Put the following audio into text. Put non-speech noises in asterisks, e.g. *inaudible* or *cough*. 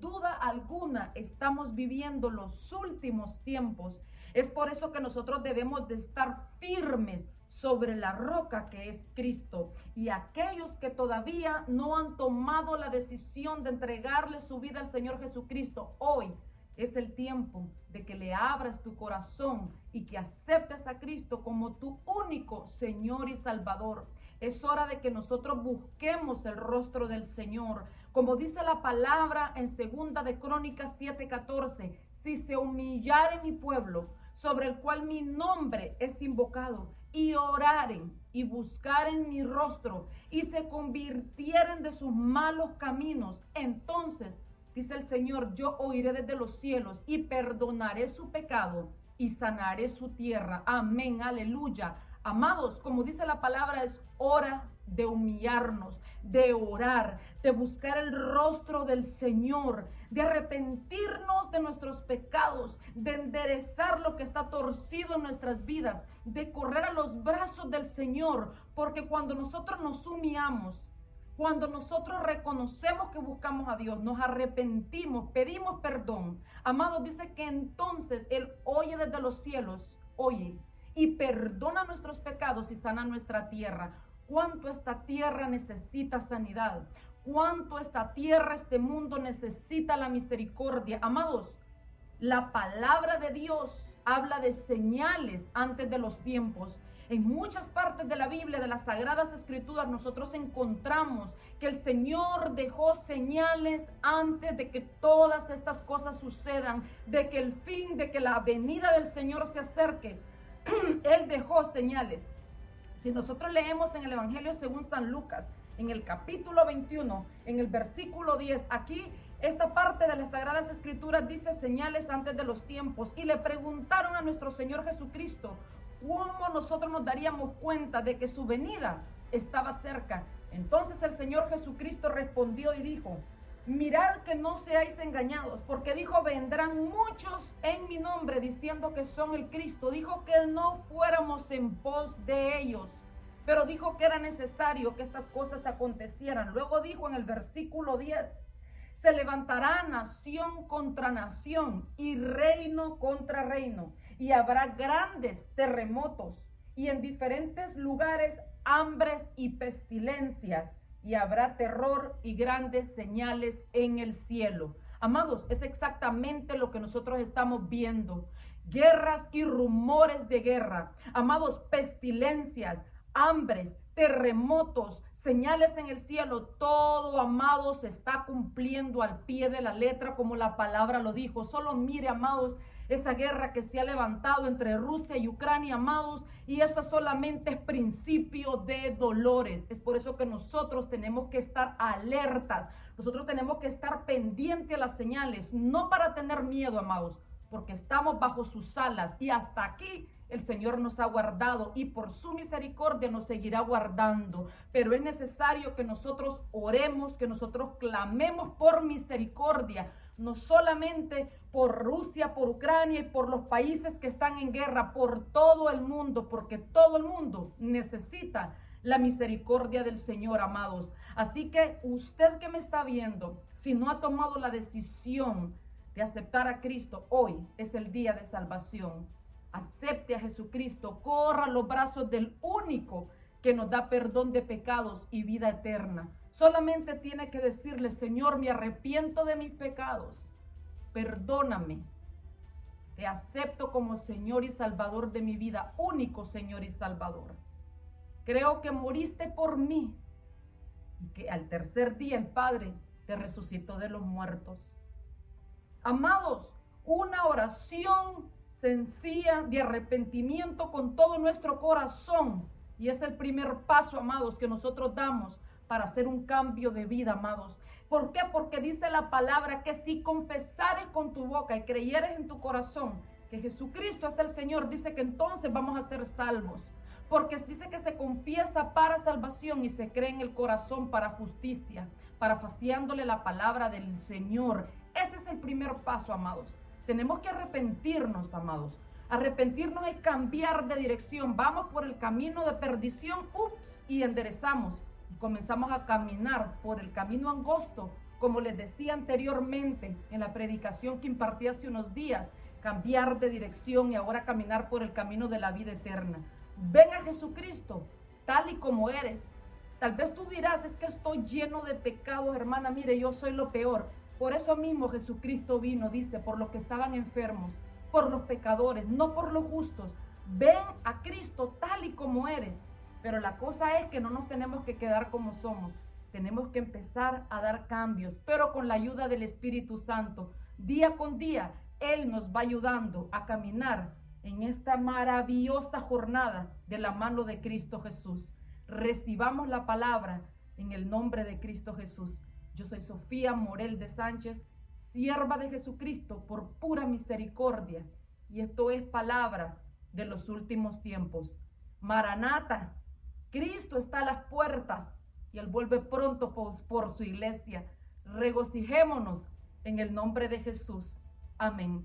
duda alguna estamos viviendo los últimos tiempos. Es por eso que nosotros debemos de estar firmes sobre la roca que es Cristo. Y aquellos que todavía no han tomado la decisión de entregarle su vida al Señor Jesucristo, hoy es el tiempo de que le abras tu corazón y que aceptes a Cristo como tu único Señor y Salvador. Es hora de que nosotros busquemos el rostro del Señor. Como dice la palabra en segunda de Crónicas 7:14, si se humillare mi pueblo, sobre el cual mi nombre es invocado, y oraren y buscaren mi rostro y se convirtieren de sus malos caminos, entonces, dice el Señor, yo oiré desde los cielos y perdonaré su pecado y sanaré su tierra. Amén, aleluya. Amados, como dice la palabra, es hora de humillarnos, de orar, de buscar el rostro del Señor, de arrepentirnos de nuestros pecados, de enderezar lo que está torcido en nuestras vidas, de correr a los brazos del Señor, porque cuando nosotros nos humillamos, cuando nosotros reconocemos que buscamos a Dios, nos arrepentimos, pedimos perdón. Amados, dice que entonces Él oye desde los cielos, oye, y perdona nuestros pecados y sana nuestra tierra cuánto esta tierra necesita sanidad, cuánto esta tierra, este mundo necesita la misericordia. Amados, la palabra de Dios habla de señales antes de los tiempos. En muchas partes de la Biblia, de las Sagradas Escrituras, nosotros encontramos que el Señor dejó señales antes de que todas estas cosas sucedan, de que el fin, de que la venida del Señor se acerque. *clears throat* Él dejó señales. Si nosotros leemos en el Evangelio según San Lucas, en el capítulo 21, en el versículo 10, aquí esta parte de las Sagradas Escrituras dice señales antes de los tiempos y le preguntaron a nuestro Señor Jesucristo cómo nosotros nos daríamos cuenta de que su venida estaba cerca. Entonces el Señor Jesucristo respondió y dijo, mirad que no seáis engañados, porque dijo, vendrán muchos en mi nombre diciendo que son el Cristo. Dijo que no fuéramos en pos de ellos, pero dijo que era necesario que estas cosas acontecieran. Luego dijo en el versículo 10, se levantará nación contra nación y reino contra reino, y habrá grandes terremotos y en diferentes lugares hambres y pestilencias y habrá terror y grandes señales en el cielo. Amados, es exactamente lo que nosotros estamos viendo. Guerras y rumores de guerra. Amados, pestilencias, hambres, terremotos, señales en el cielo, todo, amados, se está cumpliendo al pie de la letra como la palabra lo dijo. Solo mire, amados, esa guerra que se ha levantado entre Rusia y Ucrania, amados, y eso solamente es principio de dolores. Es por eso que nosotros tenemos que estar alertas, nosotros tenemos que estar pendientes a las señales, no para tener miedo, amados, porque estamos bajo sus alas y hasta aquí el Señor nos ha guardado y por su misericordia nos seguirá guardando. Pero es necesario que nosotros oremos, que nosotros clamemos por misericordia, no solamente por Rusia, por Ucrania y por los países que están en guerra, por todo el mundo, porque todo el mundo necesita la misericordia del Señor, amados. Así que usted que me está viendo, si no ha tomado la decisión de aceptar a Cristo, hoy es el día de salvación. Acepte a Jesucristo, corra los brazos del único que nos da perdón de pecados y vida eterna. Solamente tiene que decirle, Señor, me arrepiento de mis pecados. Perdóname. Te acepto como Señor y Salvador de mi vida, único Señor y Salvador. Creo que moriste por mí y que al tercer día el Padre te resucitó de los muertos. Amados, una oración sencilla de arrepentimiento con todo nuestro corazón. Y es el primer paso, amados, que nosotros damos para hacer un cambio de vida, amados. ¿Por qué? Porque dice la palabra que si confesares con tu boca y creyeres en tu corazón que Jesucristo es el Señor, dice que entonces vamos a ser salvos. Porque dice que se confiesa para salvación y se cree en el corazón para justicia, parafaciándole la palabra del Señor. Ese es el primer paso, amados. Tenemos que arrepentirnos, amados. Arrepentirnos es cambiar de dirección. Vamos por el camino de perdición, ups, y enderezamos comenzamos a caminar por el camino angosto como les decía anteriormente en la predicación que impartí hace unos días, cambiar de dirección y ahora caminar por el camino de la vida eterna. Ven a Jesucristo tal y como eres. Tal vez tú dirás, es que estoy lleno de pecados, hermana, mire, yo soy lo peor. Por eso mismo Jesucristo vino, dice, por los que estaban enfermos, por los pecadores, no por los justos. Ven a Cristo tal y como eres. Pero la cosa es que no nos tenemos que quedar como somos. Tenemos que empezar a dar cambios, pero con la ayuda del Espíritu Santo. Día con día, Él nos va ayudando a caminar en esta maravillosa jornada de la mano de Cristo Jesús. Recibamos la palabra en el nombre de Cristo Jesús. Yo soy Sofía Morel de Sánchez, sierva de Jesucristo por pura misericordia. Y esto es palabra de los últimos tiempos. Maranata, Cristo está a las puertas y Él vuelve pronto por, por su iglesia. Regocijémonos en el nombre de Jesús. Amén.